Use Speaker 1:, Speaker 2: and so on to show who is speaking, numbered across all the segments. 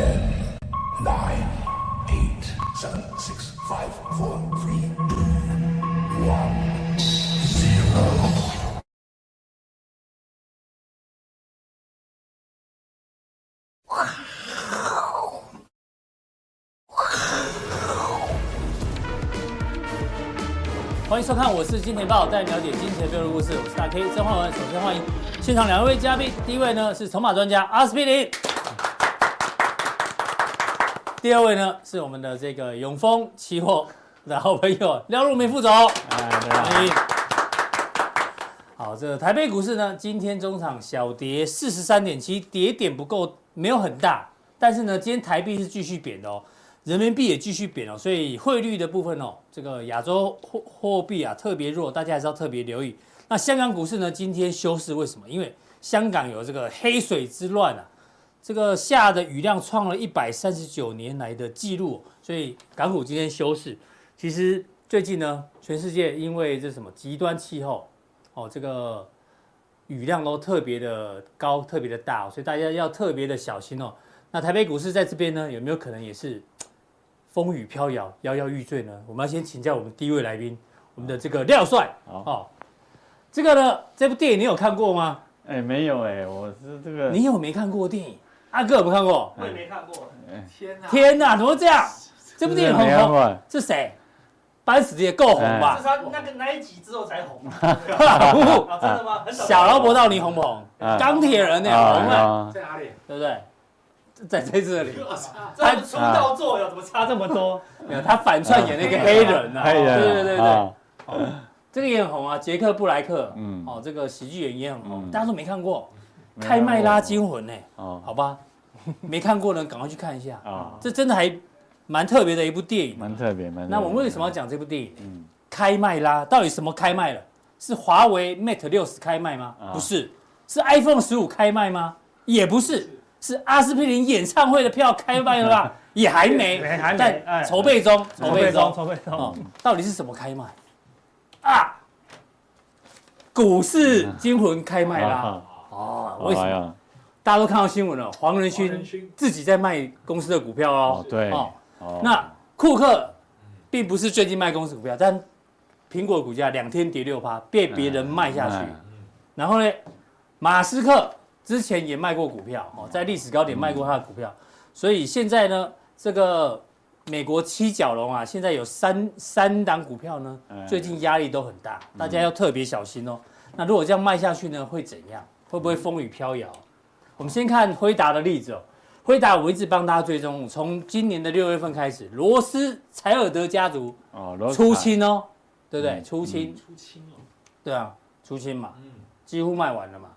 Speaker 1: Ten, nine, eight, seven, six, five, four, three, two, one, zero.
Speaker 2: 欢迎收看，我是金钱豹，带你了解金钱背后的故事。我是大 K 曾焕文。首先欢迎现场两位嘉宾，第一位呢是筹码专家阿司匹林，第二位呢是我们的这个永丰期货的好朋友 廖如明副总。哎，欢迎。好，这个台北股市呢，今天中场小跌四十三点七，跌点不够，没有很大，但是呢，今天台币是继续贬的哦。人民币也继续贬哦，所以汇率的部分哦，这个亚洲货货币啊特别弱，大家还是要特别留意。那香港股市呢，今天休市，为什么？因为香港有这个黑水之乱啊，这个下的雨量创了一百三十九年来的记录，所以港股今天休市。其实最近呢，全世界因为这什么极端气候哦，这个雨量都特别的高，特别的大，所以大家要特别的小心哦。那台北股市在这边呢，有没有可能也是？风雨飘摇，摇摇欲坠呢。我们要先请教我们第一位来宾，我们的这个廖帅。好，哦，这个呢，这部电影你有看过吗？
Speaker 3: 哎，没有哎，我是这个。
Speaker 2: 你有没看过电影？阿哥有没有看过？
Speaker 4: 我也没看过。天哪！
Speaker 2: 天哪！怎么会这样？这部电影很红。是谁？班死的也够红吧？
Speaker 4: 是他那个那一集之后才红。真的吗？
Speaker 2: 小劳勃道尼红不红？钢铁人那红
Speaker 4: 了。在哪里？
Speaker 2: 对不对？在在这里，
Speaker 4: 他出道作有怎么差这么多？
Speaker 2: 没有，他反串演那个黑人呐，
Speaker 3: 黑人，
Speaker 2: 对对对对，这个也很红啊，杰克布莱克，嗯，哦，这个喜剧演员也很红，大家都没看过《开麦拉惊魂》呢，哦，好吧，没看过的赶快去看一下啊，这真的还蛮特别的一部电影，
Speaker 3: 蛮特别，蛮。
Speaker 2: 那我们为什么要讲这部电影？嗯，开麦拉到底什么开麦了？是华为 Mate 六十开麦吗？不是，是 iPhone 十五开麦吗？也不是。是阿司匹林演唱会的票开卖了吧？也还没，还在筹备中，筹备中，筹备中。到底是什么开卖？啊！股市惊魂开卖啦！哦，为什么？大家都看到新闻了，黄仁勋自己在卖公司的股票哦。
Speaker 3: 对。
Speaker 2: 哦。那库克并不是最近卖公司股票，但苹果股价两天跌六趴，被别人卖下去。然后呢，马斯克。之前也卖过股票，哦，在历史高点卖过他的股票，所以现在呢，这个美国七角龙啊，现在有三三档股票呢，最近压力都很大，大家要特别小心哦。那如果这样卖下去呢，会怎样？会不会风雨飘摇？我们先看辉达的例子哦。辉达我一直帮大家追踪，从今年的六月份开始，罗斯柴尔德家族哦出清哦，对不对？出清。
Speaker 4: 出清哦，
Speaker 2: 对啊，出清嘛，几乎卖完了嘛，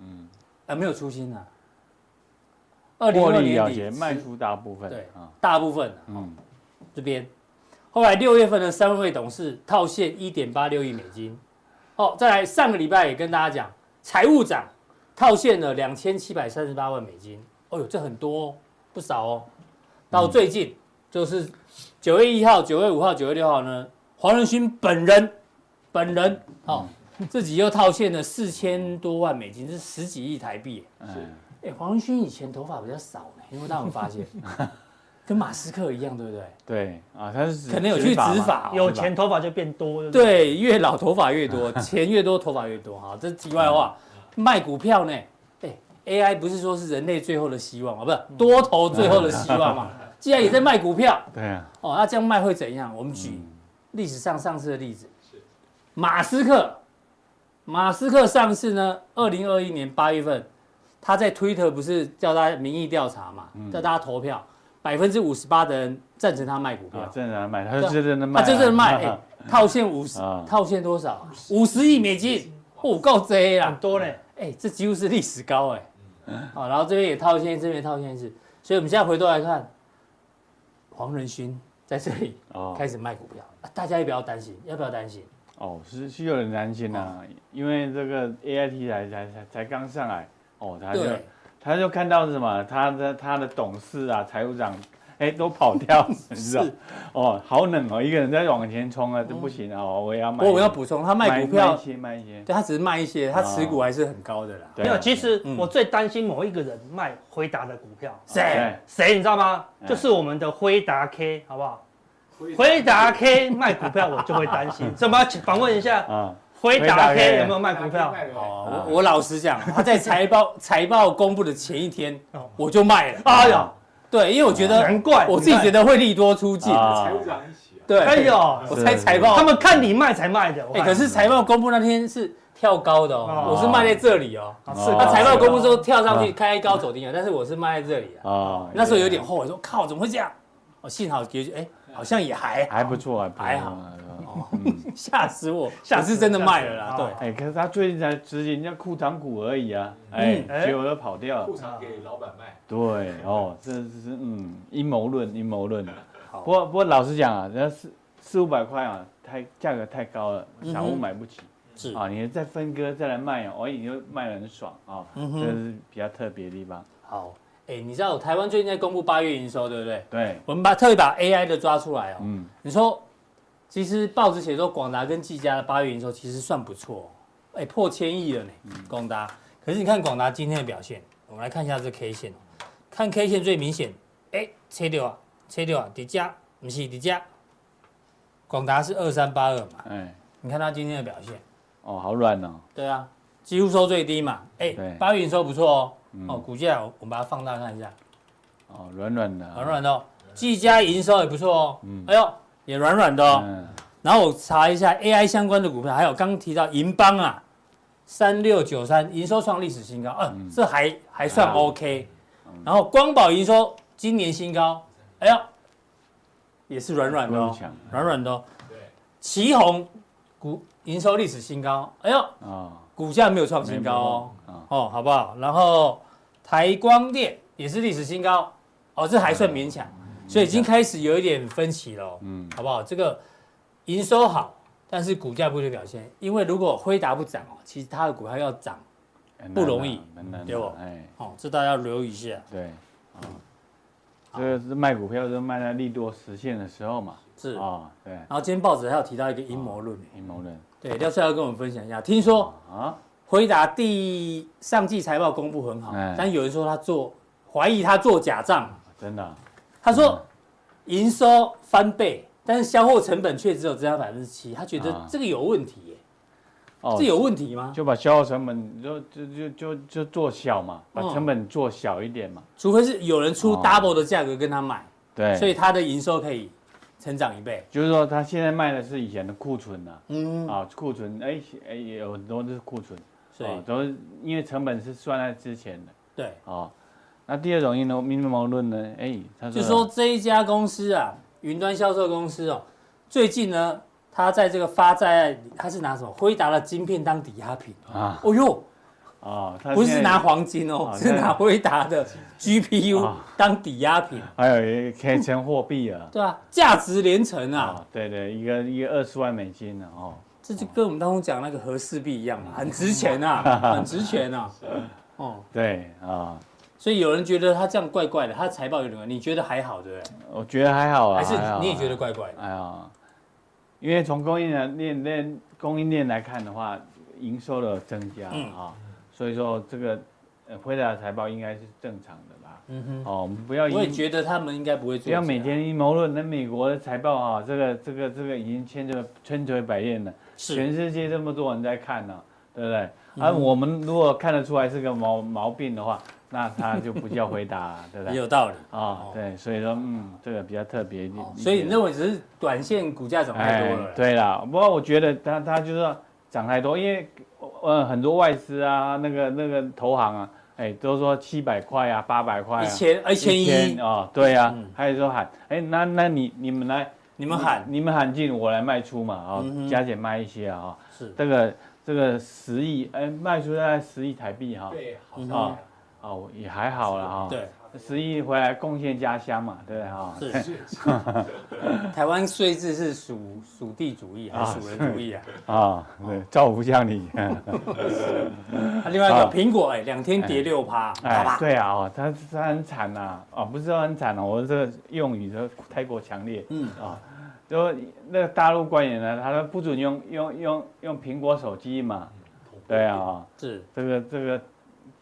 Speaker 2: 嗯。啊，没有出清啊！
Speaker 3: 二零二零年底卖出大部分，
Speaker 2: 对，大部分，嗯，这边，后来六月份的三位董事套现一点八六亿美金，哦，再来上个礼拜也跟大家讲，财务长套现了两千七百三十八万美金，哦呦，这很多哦，不少哦。到最近就是九月一号、九月五号、九月六号呢，黄仁勋本人，本人，哦。自己又套现了四千多万美金，是十几亿台币。嗯，哎，黄仁勋以前头发比较少呢，因为 大家有发现，跟马斯克一样，对不对？
Speaker 3: 对啊，他是
Speaker 2: 可能有去植发，
Speaker 4: 有钱头发就变多。
Speaker 2: 对，越老头发越多，钱越多头发越多。哈，这是题外话。卖股票呢？哎，AI 不是说是人类最后的希望吗？不是多头最后的希望嘛？既然也在卖股票，
Speaker 3: 对啊。
Speaker 2: 哦，那这样卖会怎样？我们举历史上上市的例子，马斯克。马斯克上市呢，二零二一年八月份，他在推特不是叫大家民意调查嘛，叫大家投票，百分之五十八的人赞成他卖股票，
Speaker 3: 赞成他卖，他就真的卖，他
Speaker 2: 就真的卖，套现五十，套现多少？五十亿美金，哦，够贼啊，
Speaker 4: 很多嘞，
Speaker 2: 哎，这几乎是历史高哎，好，然后这边也套现，这边套现是，所以我们现在回头来看，黄仁勋在这里开始卖股票，大家也不要担心？要不要担心？
Speaker 3: 哦，是是有人担心呐、啊，哦、因为这个 A I T 才才才才刚上来，哦，他就他就看到是什么，他的他的董事啊，财务长哎，都跑掉，你知道？哦，好冷哦，一个人在往前冲啊，这不行哦，我也要卖。
Speaker 2: 不过我要补充，他卖股票
Speaker 3: 卖一些，卖一些。
Speaker 2: 对他只是卖一些，他持股还是很高的啦。
Speaker 4: 没有，其实我最担心某一个人卖辉达的股票，
Speaker 2: 谁？
Speaker 4: 谁你知道吗？就是我们的辉达 K，好不好？辉达 K 卖股票，我就会担心。怎么访问一下啊？辉达 K 有没有卖股票？
Speaker 2: 哦，我我老实讲，他在财报 财报公布的前一天，我就卖了。哎呀，对，因为我觉得
Speaker 4: 难怪，
Speaker 2: 我自己觉得会利多出尽。
Speaker 5: 财务长一起。
Speaker 2: 对，
Speaker 4: 哎呦，
Speaker 2: 我猜财报，
Speaker 4: 他们看你卖才卖的。
Speaker 2: 哎，可是财报公布那天是跳高的哦，我是卖在这里哦。是，他财报公布之后跳上去开高走低了，但是我是卖在这里啊。啊，那时候有点后悔，说靠，怎么会这样？哦，幸好结局，哎，好像也还
Speaker 3: 还不错，
Speaker 2: 还好。吓死我！吓是真的卖了啦，对。
Speaker 3: 哎，可是他最近才执行人家库藏股而已啊，哎，结果都跑掉了。
Speaker 5: 库藏给老板卖。
Speaker 3: 对，哦，这是嗯阴谋论，阴谋论。不过不过老实讲啊，人家四四五百块啊，太价格太高了，散户买不起。是啊，你再分割再来卖哦，你就卖的很爽啊。这是比较特别的地方。
Speaker 2: 好，哎，你知道台湾最近在公布八月营收，对不对？
Speaker 3: 对。
Speaker 2: 我们把特意把 AI 的抓出来哦。嗯。你说。其实报纸写说广达跟技嘉的八月营收其实算不错，哎，破千亿了呢，广达。可是你看广达今天的表现，我们来看一下这 K 线，看 K 线最明显，哎，切掉啊，切掉啊，叠加，不是叠加。广达是二三八二嘛，哎，你看它今天的表现，
Speaker 3: 哦，好软哦。
Speaker 2: 对啊，几乎收最低嘛，哎，八月营收不错哦，哦，股价我们把它放大看一下，
Speaker 3: 哦，软软的，
Speaker 2: 软软的，技嘉营收也不错哦，嗯，哎呦。也软软的。哦，嗯、然后我查一下 AI 相关的股票，还有刚刚提到银邦啊，三六九三营收创历史新高，嗯、啊，这还还算 OK，嗯、然后光宝营收今年新高，哎呦，也是软软的哦，软软的哦，对，奇鋐股营收历史新高，哎呦，啊，股价没有创新高哦，哦，好不好？然后台光电也是历史新高，哦，这还算勉强。所以已经开始有一点分歧了，嗯，好不好？这个营收好，但是股价不会表现，因为如果辉达不涨哦，其实它的股票要涨不容易，对不？哎，好，这大家要留意一下。
Speaker 3: 对，啊，这个是卖股票，是卖在利多实现的时候嘛？
Speaker 2: 是啊，对。然后今天报纸还有提到一个阴谋论，
Speaker 3: 阴谋论。
Speaker 2: 对，廖帅要跟我们分享一下。听说啊，辉达第上季财报公布很好，但有人说他做怀疑他做假账，
Speaker 3: 真的。
Speaker 2: 他说营收翻倍，但是销货成本却只有增加百分之七，他觉得这个有问题耶。哦，这有问题吗？
Speaker 3: 就把销货成本就就就就就做小嘛，把成本做小一点嘛。
Speaker 2: 除非是有人出 double 的价格跟他买，对，所以他的营收可以成长一倍。
Speaker 3: 就是说他现在卖的是以前的库存呐，嗯，啊库存，哎哎有很多都是库存，所以都是因为成本是算在之前的，
Speaker 2: 对，啊。
Speaker 3: 那第二种阴谋阴谋论呢？哎，他
Speaker 2: 说，就说这一家公司啊，云端销售公司哦，最近呢，他在这个发债，他是拿什么？辉达的晶片当抵押品啊？哦哟，啊，不是拿黄金哦，是拿辉达的 GPU 当抵押品，
Speaker 3: 还有可以成货币啊？
Speaker 2: 对啊，价值连城啊！
Speaker 3: 对对，一个一个二十万美金呢哦，
Speaker 2: 这就跟我们当中讲那个和氏币一样嘛，很值钱啊，很值钱啊，
Speaker 3: 哦，对啊。
Speaker 2: 所以有人觉得他这样怪怪的，他财报有点怪，你觉得还好对不对？
Speaker 3: 我觉得还好啊，
Speaker 2: 还是你也觉得怪怪的？
Speaker 3: 哎呀，因为从供应链链供应链来看的话，营收的增加啊，所以说这个辉达的财报应该是正常的吧？嗯哼，哦，我们不要，
Speaker 2: 我也觉得他们应该不会做。
Speaker 3: 不要每天阴谋论，那美国的财报啊，这个这个这个已经千锤千锤百炼了，是全世界这么多人在看呢，对不对？而我们如果看得出来是个毛毛病的话。那他就不叫回答，对不对？
Speaker 2: 也有道理
Speaker 3: 啊，对，所以说，嗯，这个比较特别一点。
Speaker 2: 所以你认为只是短线股价涨太多了？
Speaker 3: 对啦，不过我觉得他他就是说涨太多，因为呃很多外资啊，那个那个投行啊，哎，都说七百块啊，八百块，
Speaker 2: 一千一千一
Speaker 3: 啊，对呀，还有说喊，哎，那那你你们来，
Speaker 2: 你们喊，
Speaker 3: 你们喊进，我来卖出嘛，啊，加减卖一些啊，是这个这个十亿，哎，卖出大概十亿台币哈，
Speaker 5: 对，好像。
Speaker 3: 哦，也还好了哈。
Speaker 2: 对，
Speaker 3: 十一回来贡献家乡嘛，对哈。
Speaker 2: 是 是。台湾税制是属属地主义还是属人主义啊？
Speaker 3: 啊，对，造福乡里。
Speaker 2: 另外一个苹果，哎，两天跌六趴，
Speaker 3: 哎，对啊，哦，它它很惨呐，哦，不是说很惨哦，我这个用语都太过强烈，嗯。啊，就那个大陆官员呢，他说不准用用用用苹果手机嘛，对啊，
Speaker 2: 是。
Speaker 3: 这个这个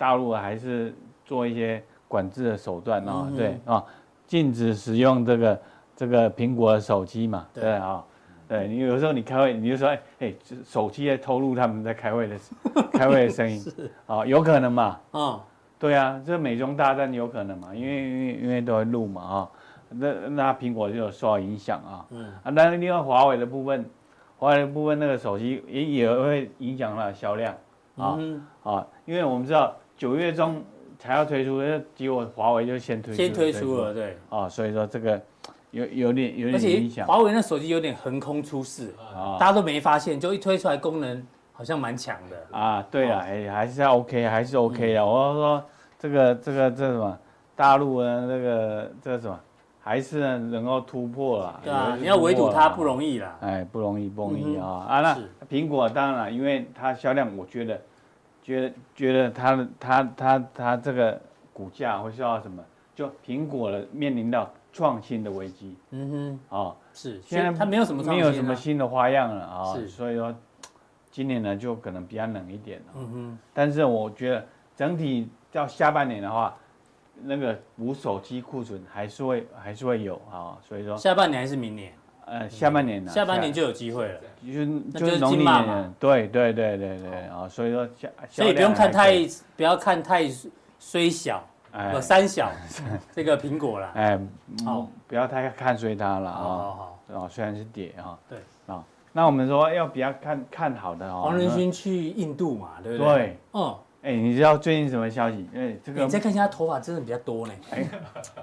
Speaker 3: 大陆还是做一些管制的手段啊，对啊，禁止使用这个这个苹果的手机嘛，对啊。对，你有时候你开会，你就说，哎哎，手机在偷录他们在开会的 开会的声音，啊、哦，有可能嘛？啊、哦，对啊，这美中大战有可能嘛？因为因为因为都会录嘛，啊、哦，那那苹果就有受到影响啊。嗯。啊，但是另外华为的部分，华为的部分那个手机也也会影响它的销量啊、嗯、啊，因为我们知道九月中才要推出，结果华为就先推出
Speaker 2: 先推出了，对。
Speaker 3: 哦，所以说这个。有有点有点影响，
Speaker 2: 华为那手机有点横空出世，啊，大家都没发现，就一推出来功能好像蛮强的
Speaker 3: 啊。对啊，哎，还是 OK，还是 OK 的。我说这个这个这什么，大陆的这个这个什么，还是能够突破了。
Speaker 2: 对啊，你要围堵它不容易啦。
Speaker 3: 哎，不容易，不容易啊啊！那苹果当然了，因为它销量，我觉得，觉得觉得它的它它它这个股价会受到什么？就苹果的面临到。创新的危机，嗯哼，啊，
Speaker 2: 是，现在它没有什么
Speaker 3: 没有什么新的花样了啊，是，所以说今年呢就可能比较冷一点，嗯哼，但是我觉得整体到下半年的话，那个无手机库存还是会还是会有啊，所以说
Speaker 2: 下半年还是明年？
Speaker 3: 呃，下半年呢？
Speaker 2: 下半年就有机会了，
Speaker 3: 就就是农历年，对对对对对啊，所以说下，
Speaker 2: 所以不用看太不要看太虽小。哎，三小 这个苹果了，哎，
Speaker 3: 好，不要太看衰它了啊，好，哦，虽然是跌哈，
Speaker 2: 对，
Speaker 3: 啊，那我们说要比较看看好的哦，
Speaker 2: 黄仁勋去印度嘛，对不
Speaker 3: 对？对，嗯，哎，你知道最近什么消息？哎，这个
Speaker 2: 你再看一下，头发真的比较多呢，哎，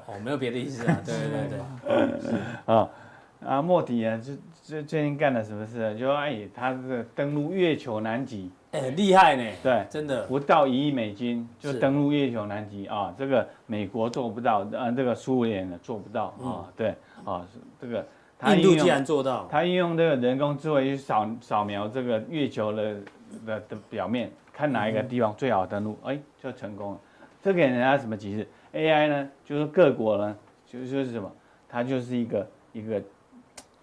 Speaker 2: 哦，没有别的意思啊，对对对对，
Speaker 3: 啊，啊，莫迪啊，就最最近干了什么事？就哎，他这个登陆月球南极。
Speaker 2: 哎，厉害呢！
Speaker 3: 对，
Speaker 2: 真的
Speaker 3: 不到一亿美金就登陆月球南极啊！这个美国做不到，呃，这个苏联呢做不到啊。对啊，这个
Speaker 2: 印度既然做到，
Speaker 3: 他运用这个人工智慧去扫扫描这个月球的的的表面，看哪一个地方最好登陆，哎，就成功了。这给人家什么启示？AI 呢，就是各国呢，就就是什么，它就是一个一个。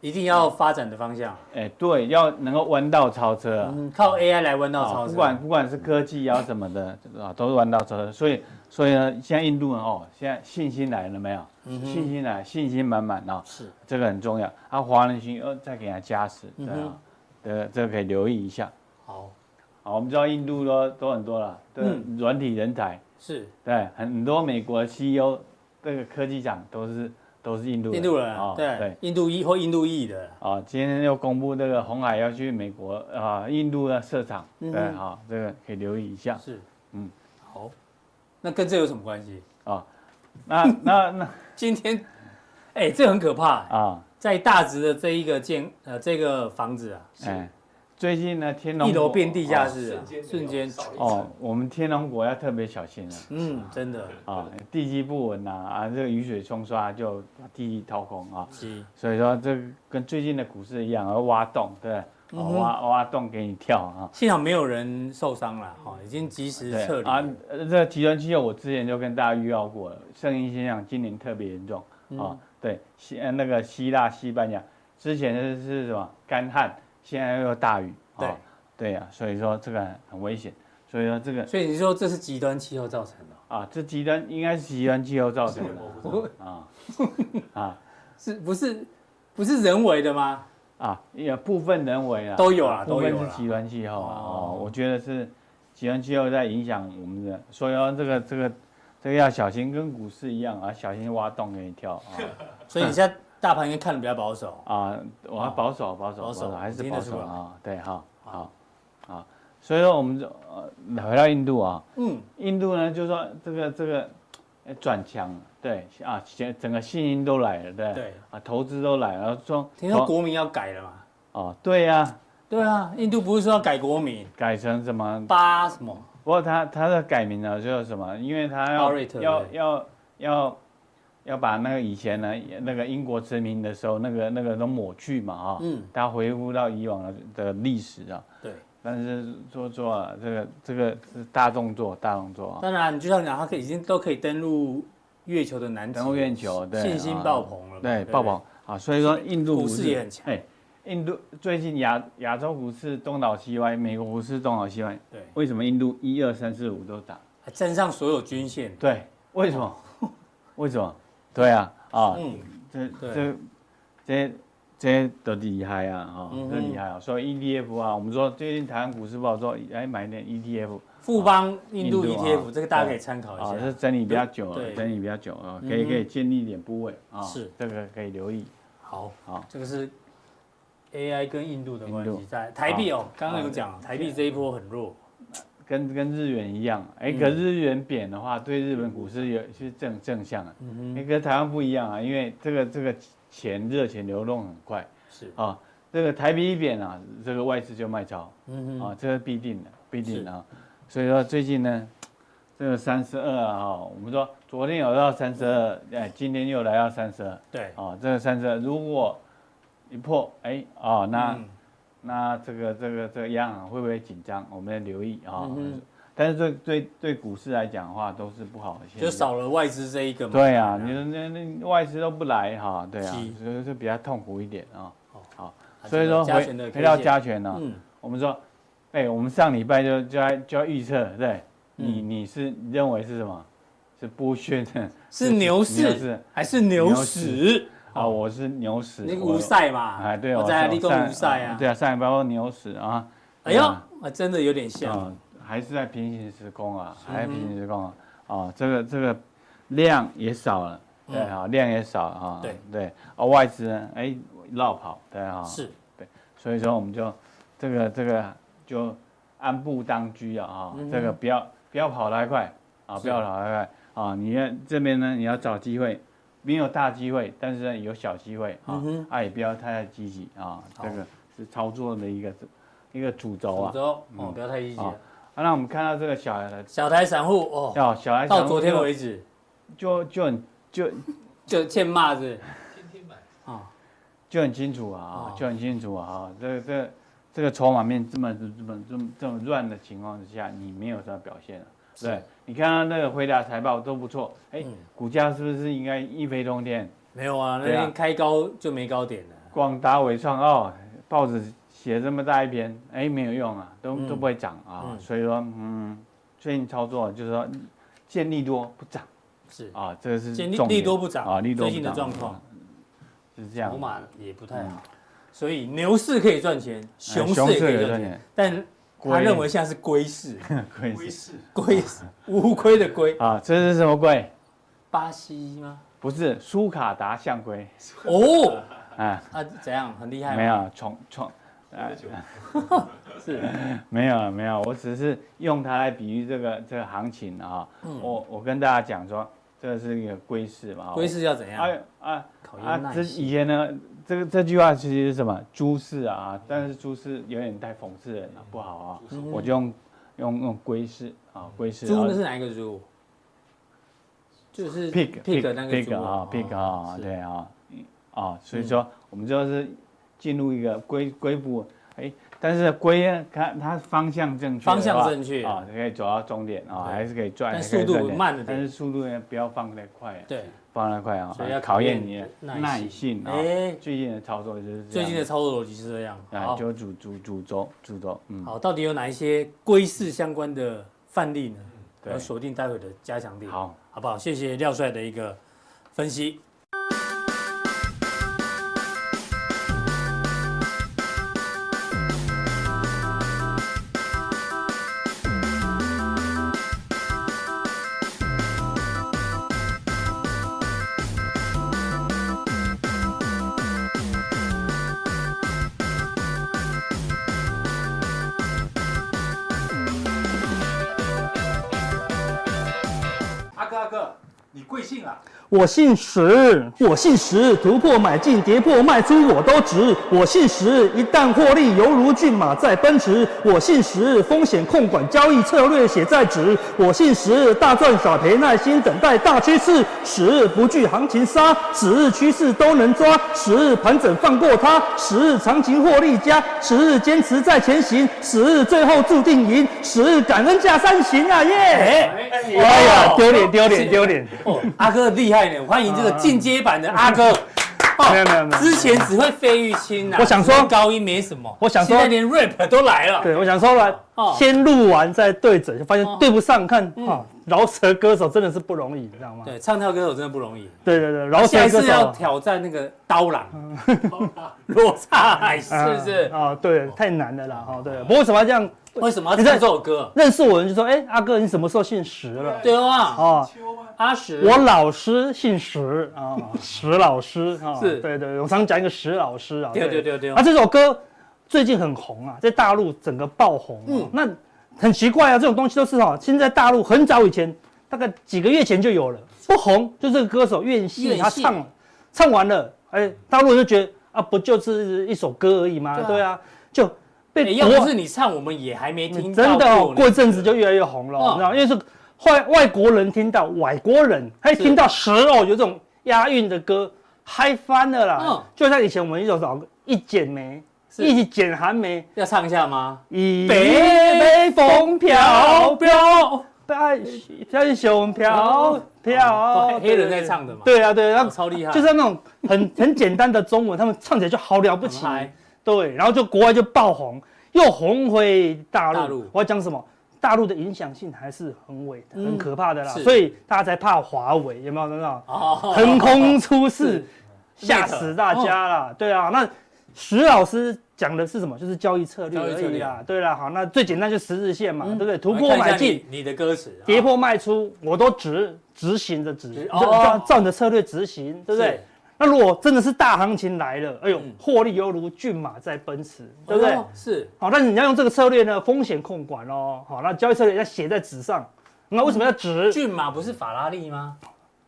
Speaker 2: 一定要发展的方向，
Speaker 3: 哎，对，要能够弯道超车啊，
Speaker 2: 靠 AI 来弯道超车，
Speaker 3: 不管不管是科技啊什么的啊，都是弯道超车。所以所以呢，现在印度人哦，现在信心来了没有？信心来，信心满满啊，是这个很重要。啊，华人区呃再给他加持，对啊，这个这个可以留意一下。好，好，我们知道印度都都很多了，对，软体人才是对很多美国 CEO 这个科技长都是。都是印度人，
Speaker 2: 印度人啊，对对，印度裔或印度裔的
Speaker 3: 啊。今天又公布这个红海要去美国啊，印度的设厂，对啊，这个可以留意一下。
Speaker 2: 是，嗯，好，那跟这有什么关系啊？
Speaker 3: 那那那
Speaker 2: 今天，哎，这很可怕啊，在大直的这一个建呃这个房子啊，哎。
Speaker 3: 最近呢，天龙
Speaker 2: 一楼变地下室，瞬间
Speaker 3: 哦，我们天龙国要特别小心了。
Speaker 2: 嗯，真的
Speaker 3: 啊，地基不稳呐，啊，这个雨水冲刷就把地基掏空啊。是，所以说这跟最近的股市一样，要挖洞，对，挖挖洞给你跳啊。
Speaker 2: 幸好没有人受伤了，哈，已经及时撤离。啊，
Speaker 3: 这个极端气候我之前就跟大家预告过了，圣婴现象今年特别严重啊。对，希那个希腊、西班牙之前是是什么干旱？现在又有大雨，对，对呀，所以说这个很危险，所以说这个，
Speaker 2: 所以你说这是极端气候造成的
Speaker 3: 啊？这极端应该是极端气候造成的啊
Speaker 2: 啊，是不是不是人为的吗？
Speaker 3: 啊，也部分人为啊，
Speaker 2: 都有啊，
Speaker 3: 部分是极端气候哦，我觉得是极端气候在影响我们的，所以说这个这个这个要小心，跟股市一样啊，小心挖洞给你跳啊，
Speaker 2: 所以你现在。大盘应该看的比较保守。
Speaker 3: 啊，我要保守保守保守还是保守啊，对好，好，好，所以说我们就呃回到印度啊，嗯，印度呢就是说这个这个转强，对啊，整个信心都来了，对，对。啊，投资都来了，说
Speaker 2: 听说国民要改了嘛，
Speaker 3: 哦，对呀，
Speaker 2: 对啊，印度不是说要改国民，
Speaker 3: 改成什么？
Speaker 2: 八什么？
Speaker 3: 不过他他的改名呢就是什么？因为他要要要要要把那个以前呢那个英国殖民的时候那个那个都抹去嘛啊，嗯，它恢复到以往的的历史啊。
Speaker 2: 对。
Speaker 3: 但是做做啊，这个这个是大动作，大动作啊。
Speaker 2: 当然，你就像讲，它可以已经都可以登陆月球的南极，
Speaker 3: 登陆月球，对，
Speaker 2: 信心爆棚了，
Speaker 3: 对，爆棚啊。所以说，印度
Speaker 2: 股市也很强。哎，
Speaker 3: 印度最近亚亚洲股市东倒西歪，美国股市东倒西歪。对，为什么印度一二三四五都涨？
Speaker 2: 还站上所有均线。
Speaker 3: 对，为什么？为什么？对啊，啊，嗯，这这这。这都厉害啊，哈，这厉害啊！所以 ETF 啊，我们说最近台湾股市不好做，哎，买点 ETF。
Speaker 2: 富邦印度 ETF，这个大家可以参考一下。
Speaker 3: 啊，是整理比较久了，整理比较久啊，可以可以建立一点部位啊。是，这个可以留意。
Speaker 2: 好，好，这个是 AI 跟印度的关系，在台币哦，刚刚有讲，台币这一波很弱，
Speaker 3: 跟跟日元一样，哎，可日元贬的话，对日本股市有是正正向啊。嗯哼，跟台湾不一样啊，因为这个这个。钱热钱流动很快，是。啊，这个台币一贬啊，这个外资就卖超，嗯嗯，啊，这个必定的，必定的啊，所以说最近呢，这个三十二啊，我们说昨天有到三十二，哎，今天又来到三十二，对，啊，这个三十二如果一破，哎，哦，那那这个这个这个央行会不会紧张？我们要留意啊。但是对对对股市来讲的话，都是不好的，
Speaker 2: 就少了外资这一个嘛。
Speaker 3: 对啊，你说那那外资都不来哈，对啊，所以就比较痛苦一点啊。好，所以说回回到加权呢，我们说，哎，我们上礼拜就就要就要预测，对，你你是认为是什么？是剥削的？
Speaker 2: 是牛市还是牛市？
Speaker 3: 啊，我是牛屎。
Speaker 2: 那个无赛嘛，
Speaker 3: 哎，对，
Speaker 2: 我在立功无赛啊。
Speaker 3: 对啊，上海包括牛屎啊。
Speaker 2: 哎呦，啊，真的有点像。
Speaker 3: 还是在平行时空啊，还是平行时空啊，啊，这个这个量也少了，对啊，量也少啊，对对，啊外资呢，哎绕跑，对啊，是，对，所以说我们就这个这个就按步当居啊，啊，这个不要不要跑太快啊，不要跑太快啊，你要这边呢你要找机会，没有大机会，但是呢有小机会啊，啊也不要太积极啊，这个是操作的一个一个主轴啊，
Speaker 2: 主轴哦，不要太积极。
Speaker 3: 啊，那我们看到这个小台的
Speaker 2: 小台散户哦，哦小台到昨天为止，
Speaker 3: 就就很就
Speaker 2: 就欠骂是，
Speaker 5: 天天买。
Speaker 3: 啊，就很清楚啊，就很清楚啊，这个这这个筹码面这么这么这么这么乱的情况之下，你没有什么表现了，对，你看他那个回答财报都不错，哎，股价是不是应该一飞冲天？
Speaker 2: 没有啊，那天开高就没高点了。
Speaker 3: 广达伟创哦，报纸。写这么大一篇，哎，没有用啊，都都不会涨啊，所以说，嗯，最近操作就是说，见利多不涨，是啊，这个是见
Speaker 2: 利多不涨
Speaker 3: 啊，利多
Speaker 2: 最近的状况
Speaker 3: 是这样，
Speaker 2: 筹码也不太好，所以牛市可以赚钱，熊市也可以赚钱，但他认为现在是龟市，
Speaker 3: 龟市，
Speaker 2: 龟市，乌龟的龟
Speaker 3: 啊，这是什么龟？
Speaker 2: 巴西吗？
Speaker 3: 不是，苏卡达象龟
Speaker 2: 哦，啊啊，怎样？很厉害吗？
Speaker 3: 没有，冲冲。哎，是，没有没有，我只是用它来比喻这个这个行情啊。我我跟大家讲说，这个是一个龟市嘛。
Speaker 2: 龟市要怎样？啊
Speaker 3: 啊啊！这以前呢，这个这句话其实是什么？猪事啊，但是猪事有点带讽刺人，不好啊。我就用用用龟事啊，龟事。
Speaker 2: 猪那是哪一个猪？就是
Speaker 3: pig
Speaker 2: pig 那个
Speaker 3: pig 啊，pig 啊，对啊，啊，所以说我们就是。进入一个龟龟步，哎，但是龟啊，看它方向正确，
Speaker 2: 方向正确
Speaker 3: 啊，可以走到终点啊，还是可以赚，
Speaker 2: 但速度慢的，
Speaker 3: 但是速度呢，不要放太快，对，放太快啊，所以要考验你的耐性啊。哎，最近的操作就是
Speaker 2: 最近的操作逻辑是这样，
Speaker 3: 啊，就主主主轴主轴，嗯，
Speaker 2: 好，到底有哪一些龟式相关的范例呢？要锁定待会的加强点，好，好不好？谢谢廖帅的一个分析。
Speaker 4: 我姓石，我姓石，突破买进，跌破卖出，我都值。我姓石，一旦获利，犹如骏马在奔驰。我姓石，风险控管，交易策略写在纸。我姓石，大赚小赔，耐心等待大趋势。十日不惧行情杀，十日趋势都能抓。十日盘整放过它，十日长情获利加。十日坚持在前行，十日最后注定赢。十日感恩加三行啊耶！哎呀，丢脸丢脸丢脸！
Speaker 2: 哦，阿哥厉害。欢迎这个进阶版的阿哥。
Speaker 4: 没有没有没有，
Speaker 2: 之前只会费玉清啊。
Speaker 4: 我想说
Speaker 2: 高音没什么，
Speaker 4: 我想说
Speaker 2: 现在连 rap 都来了。
Speaker 4: 对，我想说来，先录完再对准，就发现对不上。看啊，饶舌歌手真的是不容易，你知道吗？
Speaker 2: 对，唱跳歌手真的不容易。
Speaker 4: 对对对，饶舌歌手
Speaker 2: 是要挑战那个刀郎，罗刹海是不是？
Speaker 4: 啊，对，太难了啦。哈，对。不过为什么要这样？
Speaker 2: 为什么要唱这首歌？
Speaker 4: 认识我人就说，哎，阿哥，你什么时候姓石了？
Speaker 2: 对啊，哦。阿石，
Speaker 4: 我老师姓石啊，石老师啊，是对对，我常讲一个石老师啊，
Speaker 2: 对对对对。
Speaker 4: 啊，这首歌最近很红啊，在大陆整个爆红。嗯，那很奇怪啊，这种东西都是哈，现在大陆很早以前，大概几个月前就有了，不红就这个歌手愿戏他唱，唱完了，哎，大陆人就觉得啊，不就是一首歌而已吗？对啊，就被
Speaker 2: 要不是你唱，我们也还没听到。
Speaker 4: 真的哦，过一阵子就越来越红了，你知道，因为是。外外国人听到外国人，他一听到蛇哦，有这种押韵的歌，嗨翻了啦！嗯，就像以前我们一首找一剪梅，一剪寒梅，
Speaker 2: 要唱一下吗？
Speaker 4: 一北北风飘飘，白飘熊飘飘，
Speaker 2: 黑人在唱的嘛？
Speaker 4: 对啊，对，
Speaker 2: 然后超厉害，
Speaker 4: 就是那种很很简单的中文，他们唱起来就好了不起。对，然后就国外就爆红，又红回大陆。我要讲什么？大陆的影响性还是很伟、很可怕的啦，所以大家才怕华为，有没有？知道？横空出世，吓死大家了。对啊，那石老师讲的是什么？就是交易策略而已啦。对了，好，那最简单就十日线嘛，对不对？突破买进，
Speaker 2: 你的歌词，
Speaker 4: 跌破卖出，我都执执行的执，照照你的策略执行，对不对？那如果真的是大行情来了，哎呦，获利犹如骏马在奔驰，对不对？
Speaker 2: 是。
Speaker 4: 好，但是你要用这个策略呢，风险控管哦。好，那交易策略要写在纸上。那为什么要纸？
Speaker 2: 骏马不是法拉利吗？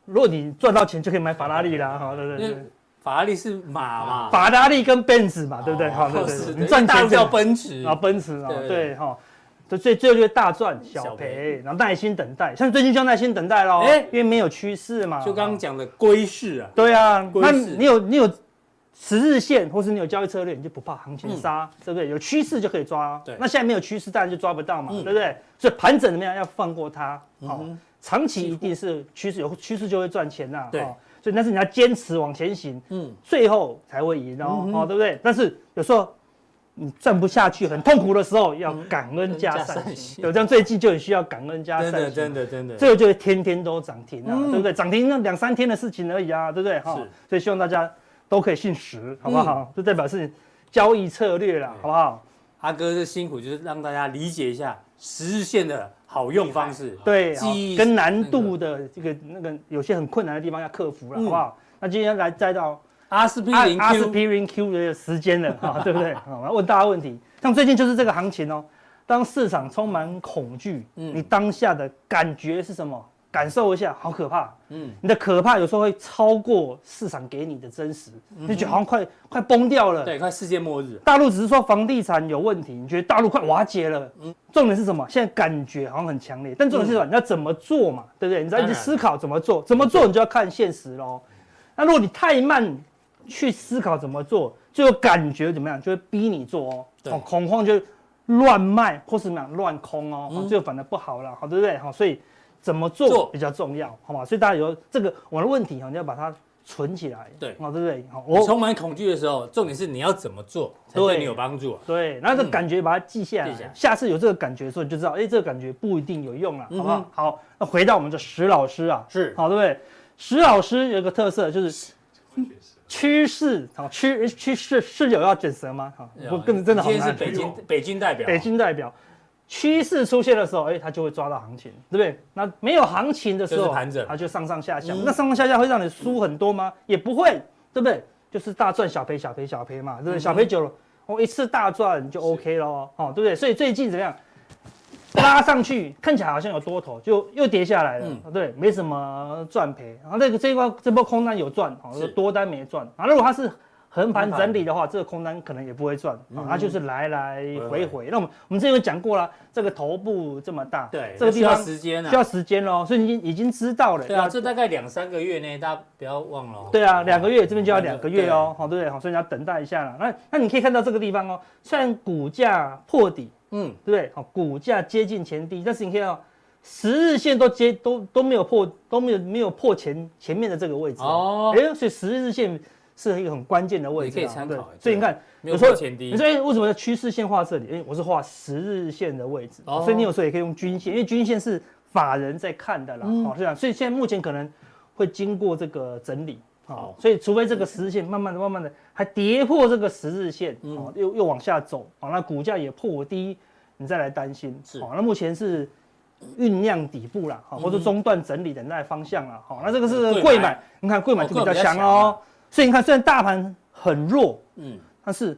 Speaker 4: 如果你赚到钱就可以买法拉利啦。好，对对对。
Speaker 2: 法拉利是马嘛？
Speaker 4: 法拉利跟奔驰嘛，对不对？好，对对。
Speaker 2: 你赚钱叫奔驰
Speaker 4: 啊，奔驰啊，对哈。最最后就会大赚小赔，然后耐心等待，像最近就要耐心等待喽，哎，因为没有趋势嘛。
Speaker 2: 就刚刚讲的归势啊。
Speaker 4: 对啊，那你有你有十日线，或是你有交易策略，你就不怕行情杀，对不对？有趋势就可以抓。对，那现在没有趋势，当然就抓不到嘛，对不对？所以盘整怎么样？要放过它。好，长期一定是趋势，有趋势就会赚钱呐。对，所以但是你要坚持往前行，嗯，最后才会赢哦，好，对不对？但是有时候。你赚不下去，很痛苦的时候，要感恩加善心。有这样最近就很需要感恩加善心。真的，真的，真的。这个就是天天都涨停啊，对不对？涨停那两三天的事情而已啊，对不对？哈。所以希望大家都可以姓石，好不好？就代表是交易策略了，好不好？
Speaker 2: 阿哥是辛苦，就是让大家理解一下十日线的好用方式。
Speaker 4: 对，跟难度的这个那个有些很困难的地方要克服了，好不好？那今天来再到。
Speaker 2: 阿司匹林 Q，
Speaker 4: 阿司匹林 Q 的时间了啊，对不对？我要问大家问题，像最近就是这个行情哦，当市场充满恐惧，嗯，你当下的感觉是什么？感受一下，好可怕，嗯，你的可怕有时候会超过市场给你的真实，你觉得好像快快崩掉了，
Speaker 2: 对，快世界末日。
Speaker 4: 大陆只是说房地产有问题，你觉得大陆快瓦解了，嗯，重点是什么？现在感觉好像很强烈，但重点是什么？你要怎么做嘛，对不对？你在一直思考怎么做，怎么做你就要看现实喽。那如果你太慢。去思考怎么做，就有感觉怎么样，就会逼你做哦。对，恐慌就乱卖或是怎么样乱空哦，嗯、就反而不好了，好对不对？好，所以怎么做比较重要，好吗？所以大家有这个我的问题哈，你要把它存起来，对，好对不对？好，
Speaker 2: 我充满恐惧的时候，重点是你要怎么做才对你有帮助、啊。
Speaker 4: 对，然后这个感觉把它记下来，嗯、下次有这个感觉的时候，你就知道，哎，这个感觉不一定有用了，好不好？嗯、好，那回到我们的石老师啊，是好对不对？石老师有一个特色就是。趋势好，趋趋势是有要卷舌吗？好，我跟真的好难。
Speaker 2: 今天是北京北京代表，
Speaker 4: 北京代表，趋势出现的时候，哎，他就会抓到行情，对不对？那没有行情的时候，他就上上下下。那上上下下会让你输很多吗？也不会，对不对？就是大赚小赔，小赔小赔嘛，对不对？小赔久了，我一次大赚就 OK 咯，哦，对不对？所以最近怎么样？拉上去，看起来好像有多头，就又跌下来了。嗯、对，没什么赚赔。然后这个这一波这波空单有赚，好，多单没赚。啊，如果它是横盘整理的话，这个空单可能也不会赚。啊，它就是来来回回。嗯、那我们我们之前有讲过了，这个头部这么大，
Speaker 2: 对，
Speaker 4: 这个地方
Speaker 2: 需要时间啊，
Speaker 4: 需要时间喽。所以你已经知道了。
Speaker 2: 对啊，这大概两三个月内，大家不要忘了。
Speaker 4: 对啊，两个月这边就要两个月哦，好，对不对？好，所以你要等待一下了。那那你可以看到这个地方哦，虽然股价破底。嗯，对不对？好，股价接近前低，但是你看到十日线都接都都没有破，都没有没有破前前面的这个位置哦。哎，所以十日线是一个很关键的位置，
Speaker 2: 可以参考。
Speaker 4: 所以你看，有时候你说为什么趋势线画这里？哎，我是画十日线的位置，所以你有时候也可以用均线，因为均线是法人在看的啦。哦，这样，所以现在目前可能会经过这个整理。好，所以除非这个十日线慢慢的、慢慢的还跌破这个十日线，哦，又又往下走，好，那股价也破低，你再来担心。是，好，那目前是酝酿底部了，好，或者中段整理等待方向了，好，那这个是柜买，你看柜买就比较强哦。所以你看，虽然大盘很弱，嗯，但是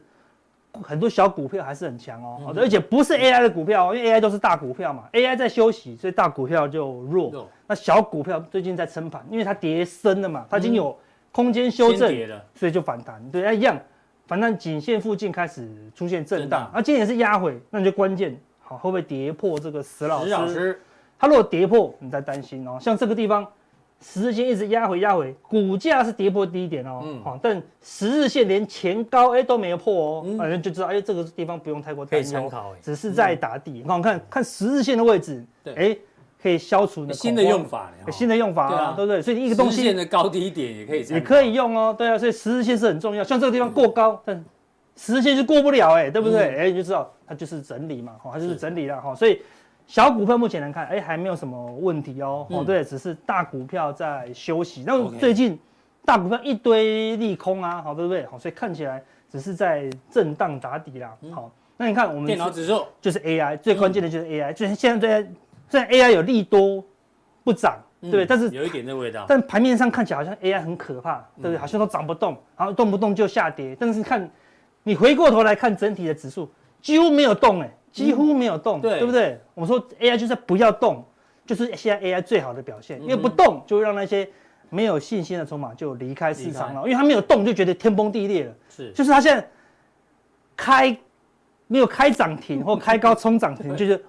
Speaker 4: 很多小股票还是很强哦，好的，而且不是 AI 的股票，因为 AI 都是大股票嘛，AI 在休息，所以大股票就弱。那小股票最近在撑盘，因为它跌深了嘛，它已经有。空间修正，所以就反弹，对，那一样，反弹颈线附近开始出现震荡，啊，今天也是压回，那你就关键，好，会不会跌破这个十老师？十老师，它如果跌破，你再担心哦。像这个地方，十日线一直压回压回，股价是跌破低点哦，好，但十日线连前高哎都没有破哦，反正就知道哎这个地方不用太过担忧，只是在打底。那我们看看十日线的位置，哎。可以消除的
Speaker 2: 新的用法，
Speaker 4: 新的用法啊，对不对？所以一个东西
Speaker 2: 线的高低点也可以，
Speaker 4: 也可以用哦。对啊，所以十日线是很重要。像这个地方过高，但十日线就过不了，哎，对不对？哎，你就知道它就是整理嘛，它就是整理了哈。所以小股票目前来看，哎，还没有什么问题哦。哦，对，只是大股票在休息。那最近大股票一堆利空啊，好，对不对？好，所以看起来只是在震荡打底啦。好，那你看我们
Speaker 2: 电脑指数
Speaker 4: 就是 AI，最关键的就是 AI，就是现在在。虽然 AI 有利多不涨，对，但是
Speaker 2: 有一点这味道。
Speaker 4: 但盘面上看起来好像 AI 很可怕，对不对？好像都涨不动，然后动不动就下跌。但是看，你回过头来看整体的指数，几乎没有动，哎，几乎没有动，对，对不对？我们说 AI 就是不要动，就是现在 AI 最好的表现，因为不动就会让那些没有信心的筹码就离开市场了，因为它没有动就觉得天崩地裂了。是，就是它现在开没有开涨停 或开高冲涨停，就是。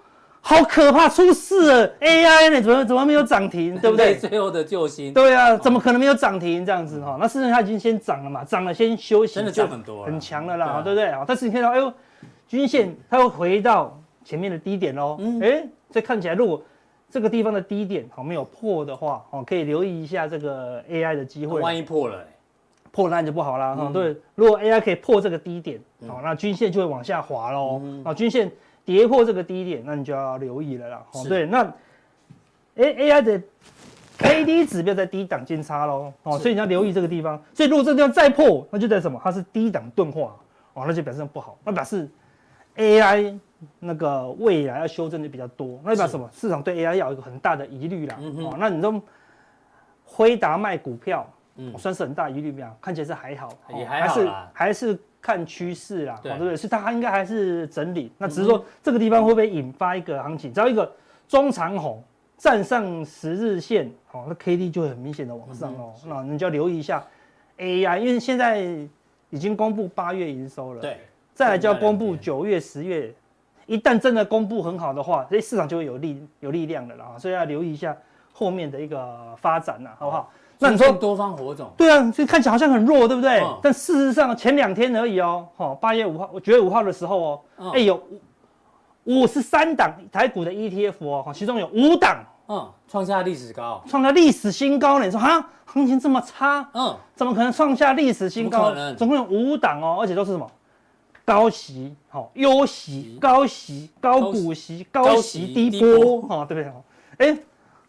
Speaker 4: 好可怕，出事了！AI 呢？怎么怎么没有涨停？对不对？
Speaker 2: 最后的救星。
Speaker 4: 对啊，怎么可能没有涨停这样子哈？那事实上它已经先涨了嘛，涨了先休息，
Speaker 2: 真的就很多，
Speaker 4: 很强的啦，对不对啊？但是你看到，哎呦，均线它会回到前面的低点喽。嗯。哎，这看起来如果这个地方的低点好没有破的话，哦，可以留意一下这个 AI 的机会。
Speaker 2: 万一破了，
Speaker 4: 破了那就不好啦。哈。对，如果 AI 可以破这个低点，好，那均线就会往下滑喽。啊，均线。跌破这个低点，那你就要留意了啦。哦，对，那 A A I 的 K D 指标在低档金叉喽。哦，所以你要留意这个地方。所以如果这个地方再破，那就在什么？它是低档钝化，哦，那就表示不好。那表示 A I 那个未来要修正的比较多。那代表示什么？市场对 A I 要有一个很大的疑虑啦。哦，那你都辉达卖股票，嗯，算是很大疑虑没有？看起来是还好，
Speaker 2: 也还好啦，
Speaker 4: 还是。看趋势啦，对不对？是它应该还是整理。那只是说这个地方会不会引发一个行情？只要一个中长红站上十日线，哦，那 K D 就会很明显的往上哦。那你就要留意一下 A I，因为现在已经公布八月营收了，对，再来就要公布九月、十月。一旦真的公布很好的话，这市场就会有力有力量的了。所以要留意一下后面的一个发展呐，好不好？那你说
Speaker 2: 多方火种，
Speaker 4: 对啊，所以看起来好像很弱，对不对？嗯、但事实上前两天而已哦，哈，八月五号，九月五号的时候哦，哎、有五十三档台股的 ETF 哦，其中有五档，
Speaker 2: 嗯，创下历史高，
Speaker 4: 创下历史新高呢。你说哈，行情这么差，嗯，怎么可能创下历史新高？总共有五档哦，而且都是什么高息、好优息、高息、高股息、高息低波，哈，对不对？哎。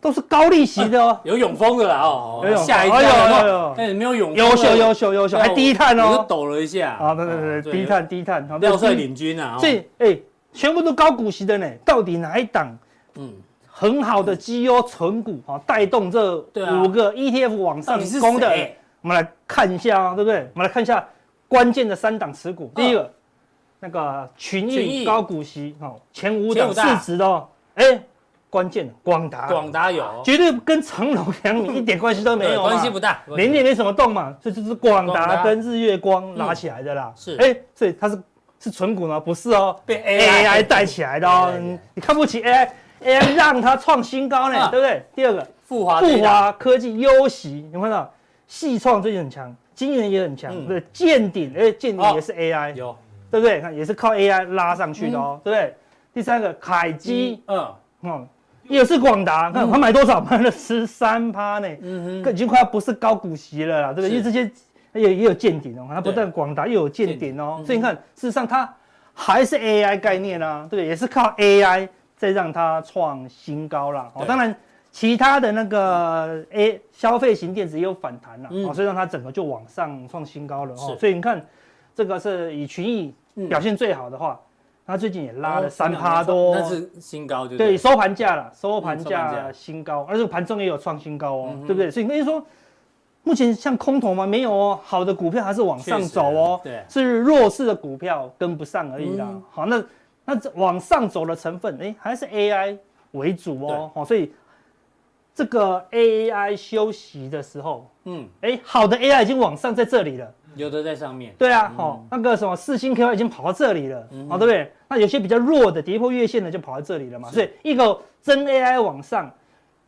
Speaker 4: 都是高利息的哦，
Speaker 2: 有永丰的啦哦，
Speaker 4: 有
Speaker 2: 吓一跳，哎没有？永丰，
Speaker 4: 优秀优秀优秀，还低碳哦，
Speaker 2: 就抖了一下。
Speaker 4: 啊，对对对，低碳低碳，
Speaker 2: 廖帅领军啊，
Speaker 4: 所以哎，全部都高股息的呢，到底哪一档？嗯，很好的绩优存股啊，带动这五个 ETF 往上攻的，我们来看一下啊，对不对？我们来看一下关键的三档持股，第一个那个群益高股息哦，前五档市值的哦。哎，关键的广达，
Speaker 2: 广达有，
Speaker 4: 绝对跟长隆、两米一点关系都没有，
Speaker 2: 关系不大，
Speaker 4: 联电没什么动嘛，这就是广达跟日月光拉起来的啦。是，哎，所以它是是纯股吗？不是哦，被 AI 带起来。的哦。你看不起 AI，AI 让它创新高呢，对不对？第二个，
Speaker 2: 富华
Speaker 4: 富华科技优息，你看到细创最近很强，晶圆也很强，对，见顶，哎，见顶也是 AI，有，对不对？看也是靠 AI 拉上去的哦，对不对？第三个凯基，嗯，哦。也是广达，看他买多少，买了十三趴呢，嗯哼，已经快要不是高股息了啦，对不对？因为这些也也有见顶哦，它不但广达又有见顶哦，所以你看，事实上它还是 AI 概念啊，对，也是靠 AI 再让它创新高啦。哦，当然其他的那个 A 消费型电子也有反弹了，哦，所以让它整个就往上创新高了哦。所以你看，这个是以群益表现最好的话。它最近也拉了三趴多，
Speaker 2: 那是新高，对
Speaker 4: 对，收盘价了，收盘价新高，而且盘中也有创新高哦，对不对？所以可以说，目前像空头嘛？没有哦，好的股票还是往上走哦，对，是弱势的股票跟不上而已啦。好，那那这往上走的成分，哎，还是 AI 为主哦，好，所以这个 AI 休息的时候，嗯，哎，好的 AI 已经往上在这里了。
Speaker 2: 有的在上面，
Speaker 4: 对啊，好，那个什么四星 KY 已经跑到这里了，好，对不对？那有些比较弱的跌破月线的就跑到这里了嘛，所以一个真 AI 往上，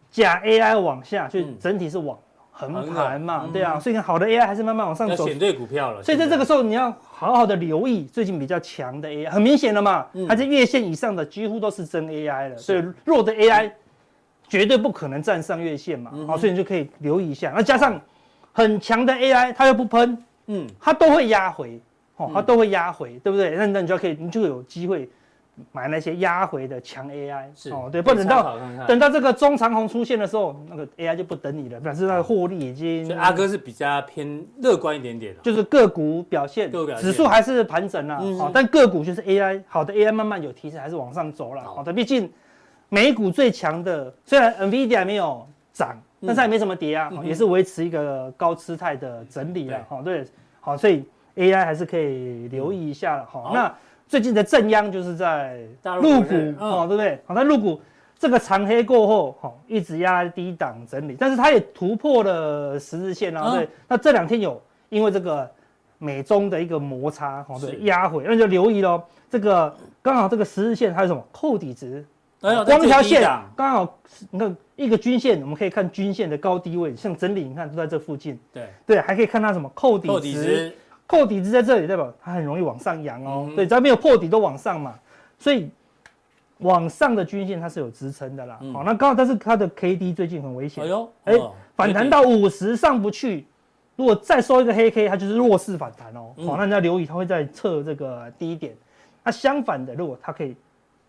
Speaker 4: 假 AI 往下，所以整体是往横盘嘛，对啊，所以好的 AI 还是慢慢往上走，
Speaker 2: 选对股票了。
Speaker 4: 所以在这个时候你要好好的留意最近比较强的 AI，很明显了嘛，它在月线以上的几乎都是真 AI 了，所以弱的 AI 绝对不可能站上月线嘛，好，所以你就可以留意一下。那加上很强的 AI，它又不喷。嗯，它都会压回，哦，它都会压回，嗯、对不对？那那你就可以，你就有机会买那些压回的强 AI，是哦，对，不等到等到这个中长红出现的时候，那个 AI 就不等你了，表示它的获利已经。
Speaker 2: 所以阿哥是比较偏乐观一点点的，
Speaker 4: 就是个股表现，指数还是盘整啊，嗯、哼但个股就是 AI 好的 AI 慢慢有提升，还是往上走了，好的，毕竟美股最强的，虽然 NVIDIA 没有涨。但是也没什么跌啊，也是维持一个高姿态的整理了好。对，好，所以 AI 还是可以留意一下了好。那最近的正央就是在入股，哦，对不对？好，那入股这个长黑过后，哈，一直压低档整理，但是它也突破了十日线啊。对，那这两天有因为这个美中的一个摩擦，哈，对，压回，那就留意喽。这个刚好这个十日线它有什么扣底值？光一条线刚好，你看一个均线，我们可以看均线的高低位，像整理，你看都在这附近。对对，还可以看它什么扣底值，扣底值在这里，代表它很容易往上扬哦。对，只要没有破底都往上嘛，所以往上的均线它是有支撑的啦。好，那刚好但是它的 K D 最近很危险。哎呦，哎，反弹到五十上不去，如果再收一个黑 K，它就是弱势反弹哦。好，那你要留意，它会在测这个低点。那相反的，如果它可以。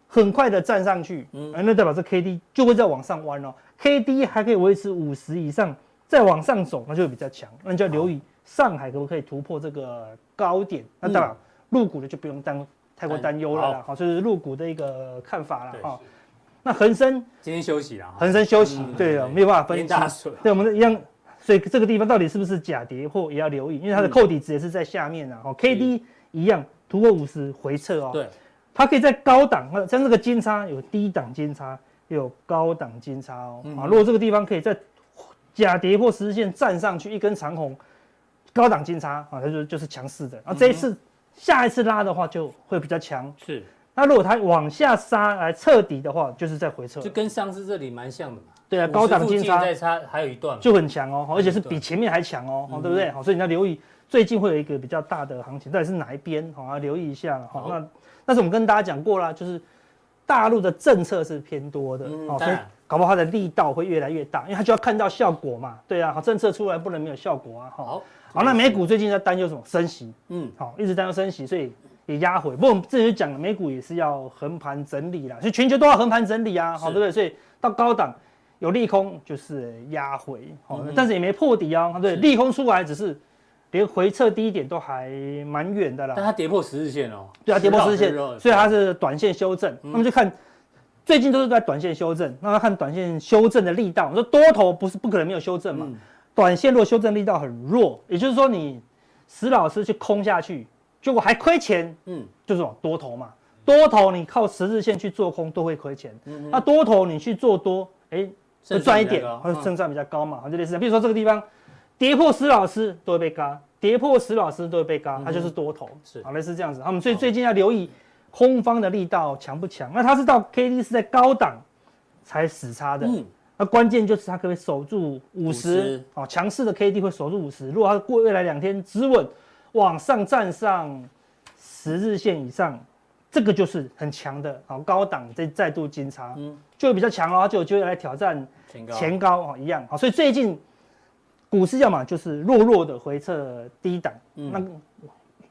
Speaker 4: 很快的站上去，嗯，那代表这 K D 就会再往上弯哦。K D 还可以维持五十以上，再往上走，那就会比较强。那你就要留意上海可不可以突破这个高点？那当然，入股的就不用担太过担忧了啦。好，这是入股的一个看法了哈。那恒生
Speaker 2: 今天休息了，
Speaker 4: 恒生休息，对啊，没有办法分析。对，我们一样，所以这个地方到底是不是假跌破也要留意，因为它的扣底值也是在下面啊。好，K D 一样突破五十回撤哦。对。它可以在高档，像这个金叉有低档金叉，有高档金叉哦。啊，如果这个地方可以在假跌破十日线站上去一根长红，高档金叉啊，它就就是强势的。然后这一次下一次拉的话就会比较强。是。那如果它往下杀来彻底的话，就是在回撤。
Speaker 2: 就跟上次这里蛮像的嘛。
Speaker 4: 对啊，高档金叉
Speaker 2: 再差还有一段
Speaker 4: 就很强哦，而且是比前面还强哦，对不对？好，所以你要留意最近会有一个比较大的行情，到底是哪一边？好，要留意一下。好，那。但是我们跟大家讲过了，就是大陆的政策是偏多的，哦，所以搞不好它的力道会越来越大，因为它就要看到效果嘛，对啊，好，政策出来不能没有效果啊，好，好，那美股最近在担忧什么？升息，嗯，好，一直担忧升息，所以也压回。不过我们之前就讲了，美股也是要横盘整理啦，所以全球都要横盘整理啊，好，对不对？所以到高档有利空就是压回，好，但是也没破底啊，对，利空出来只是。连回撤低点都还蛮远的啦，
Speaker 2: 但它跌破十日线哦。
Speaker 4: 对啊，跌破十日线，所以它是短线修正。那么就看最近都是在短线修正，那要看短线修正的力道。我说多头不是不可能没有修正嘛，短线如果修正力道很弱，也就是说你石老师去空下去，结果还亏钱，嗯，就是往多头嘛。多头你靠十日线去做空都会亏钱，那多头你去做多，哎，会赚一点，或者胜算比较高嘛，就类似，比如说这个地方跌破石老师都会被嘎，跌破十老师都会被嘎，它就是多头，是，好类似这样子。他们所以最近要留意空方的力道强不强，那它是到 K D 是在高档才死叉的。嗯。那关键就是它可不可以守住五十，哦，强势的 K D 会守住五十。如果它过未来两天止稳往上站上十日线以上，这个就是很强的，好高档再再度金叉，嗯，就会比较强哦，就有机会来挑战前高。哦，一样。好。所以最近股市要么就是弱弱的回撤低档，嗯，那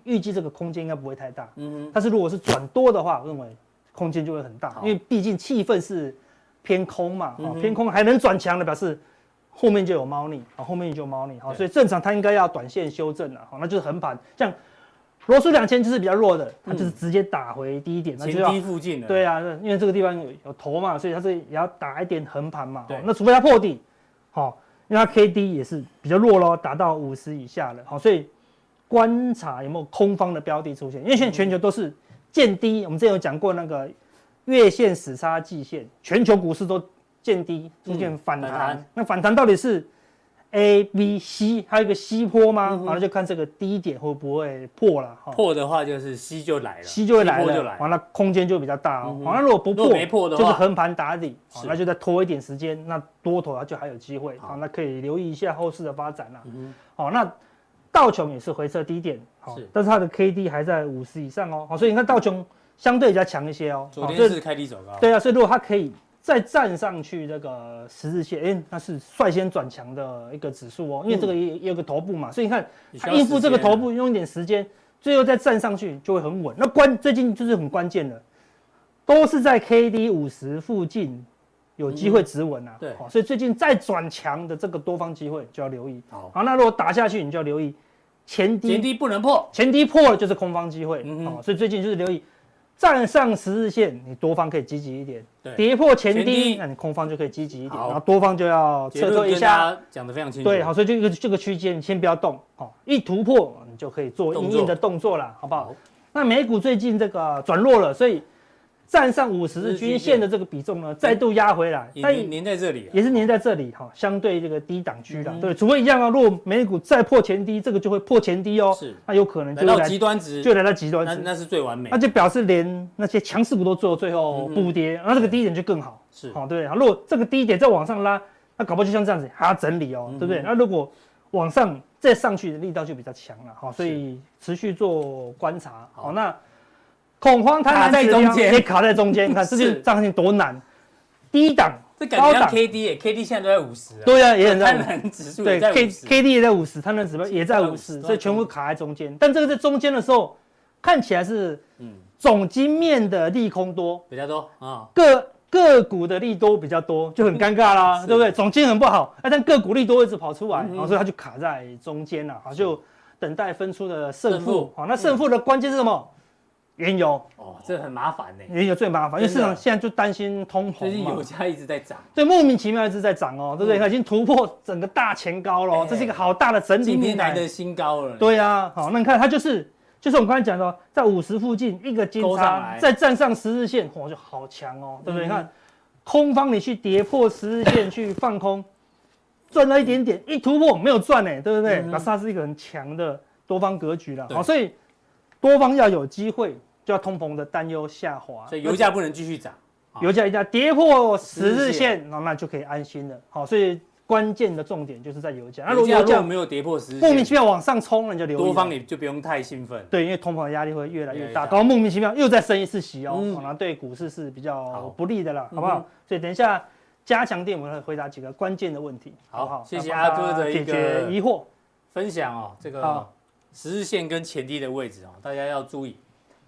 Speaker 4: 预计这个空间应该不会太大，嗯，但是如果是转多的话，我认为空间就会很大，因为毕竟气氛是。偏空嘛，啊，偏空还能转强的，表示后面就有猫腻啊，后面就有猫腻，好，所以正常它应该要短线修正了，好，那就是横盘，像罗素两千就是比较弱的，它就是直接打回低点，那就要
Speaker 2: 低附近的，
Speaker 4: 对啊，因为这个地方有有头嘛，所以它是也要打一点横盘嘛，对，那除非它破底，好，因为它 K D 也是比较弱喽，达到五十以下了，好，所以观察有没有空方的标的出现，因为现在全球都是见低，我们之前有讲过那个。月线死叉季线，全球股市都见低，出现反弹。那反弹到底是 A、B、C，还有一个 C 坡吗？完了就看这个低点会不会破了。
Speaker 2: 破的话就是 C 就来了
Speaker 4: ，C 就会来了，完了空间就比较大哦。完了如果不破，没破的话，就是横盘打底，那就再拖一点时间，那多头它就还有机会。好，那可以留意一下后市的发展了。好，那道琼也是回撤低点，好，但是它的 K D 还在五十以上哦。好，所以你看道琼。相对比较强一些哦。
Speaker 2: 昨天是开低走高。
Speaker 4: 对啊，所以如果它可以再站上去这个十字线，哎，那是率先转强的一个指数哦。因为这个也也有个头部嘛，所以你看它应付这个头部用一点时间，最后再站上去就会很稳。那关最近就是很关键的，都是在 K D 五十附近有机会止稳啊。对，所以最近再转强的这个多方机会就要留意。好，那如果打下去，你就要留意前低，
Speaker 2: 前低不能破，
Speaker 4: 前低破了就是空方机会。嗯，所以最近就是留意。站上十日线，你多方可以积极一点；跌破前低，那你空方就可以积极一点。然后多方就要撤退一下。
Speaker 2: 讲的非常清楚。
Speaker 4: 对，好，所以这个这个区间先不要动，好，一突破你就可以做硬硬的动作了，好不好？那美股最近这个转弱了，所以。站上五十日均线的这个比重呢，再度压回来，
Speaker 2: 它粘在这里，
Speaker 4: 也是粘在这里哈，相对这个低档区了，对，除非一样啊，如果美股再破前低，这个就会破前低哦，是，那有可能就来到
Speaker 2: 极端值，
Speaker 4: 就来到极端值，
Speaker 2: 那是最完美，
Speaker 4: 那就表示连那些强势股都做最后补跌，那这个低点就更好，是，好，对，如果这个低点再往上拉，那搞不好就像这样子还要整理哦，对不对？那如果往上再上去的力道就比较强了，好，所以持续做观察，好，那。恐慌它在中间，也卡在中间，你看这是账性多难。低档，
Speaker 2: 这感觉像 K D 哎，K D 现在都在五十。
Speaker 4: 对啊，也很在。
Speaker 2: 贪婪指数
Speaker 4: 对，K K D 也在五十，贪婪指标也在五十，所以全部卡在中间。但这个在中间的时候，看起来是嗯，总经面的利空多
Speaker 2: 比较多啊，
Speaker 4: 个个股的利多比较多，就很尴尬啦，对不对？总经很不好，但个股利多一直跑出来，然后所以它就卡在中间了，好，就等待分出的胜负。好，那胜负的关键是什么？原油
Speaker 2: 哦，这很麻烦呢。
Speaker 4: 原油最麻烦，因为市场现在就担心通膨，
Speaker 2: 最近油价一直在涨，
Speaker 4: 对，莫名其妙一直在涨哦，对不对？它已经突破整个大前高了，这是一个好大的整理，
Speaker 2: 今天来的新高了。
Speaker 4: 对呀，好，那你看它就是，就是我们刚才讲的，在五十附近一个金叉，再站上十日线，哇，就好强哦，对不对？你看空方你去跌破十日线去放空，赚了一点点，一突破没有赚呢，对不对？那它是一个很强的多方格局了，好，所以。多方要有机会，就要通膨的担忧下滑，
Speaker 2: 所以油价不能继续涨，
Speaker 4: 油价一旦跌破十日线，那那就可以安心了。好，所以关键的重点就是在油价。那如果油价没有跌破十日，莫名其妙往上冲，人就留意。
Speaker 2: 多方也就不用太兴奋，
Speaker 4: 对，因为通膨的压力会越来越大，搞莫名其妙又再升一次息哦，那对股市是比较不利的了，好不好？所以等一下加强电，我们会回答几个关键的问题，好不好？
Speaker 2: 谢谢阿哥的一个
Speaker 4: 疑惑
Speaker 2: 分享哦，这个。十日线跟前低的位置哦，大家要注意。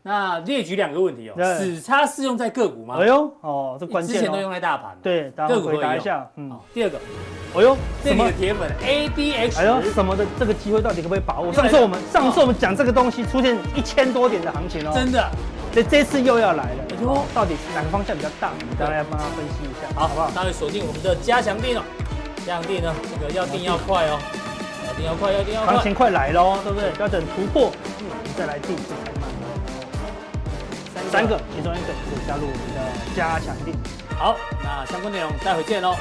Speaker 2: 那列举两个问题哦，死叉适用在个股吗？
Speaker 4: 哎呦，哦，这关键。
Speaker 2: 之前都用在大盘。
Speaker 4: 对，个股回答一下。嗯。
Speaker 2: 第二个，
Speaker 4: 哎呦，
Speaker 2: 这里的铁粉 ADX，
Speaker 4: 哎呦，什么的这个机会到底可不可以把握？上次我们上次我们讲这个东西出现一千多点的行情哦，
Speaker 2: 真的。
Speaker 4: 这这次又要来了，哎呦，到底是哪个方向比较大？大家帮他分析一下，好，好不好？
Speaker 2: 大家锁定我们的加强定哦，加强定呢，这个要定要快哦。要定要快，要定要快！
Speaker 4: 行情快来喽，对不对？要等突破，再来定。
Speaker 2: 三
Speaker 4: 个其中一个可以加入我们的加强定。
Speaker 2: 好，那相关内容待会见喽。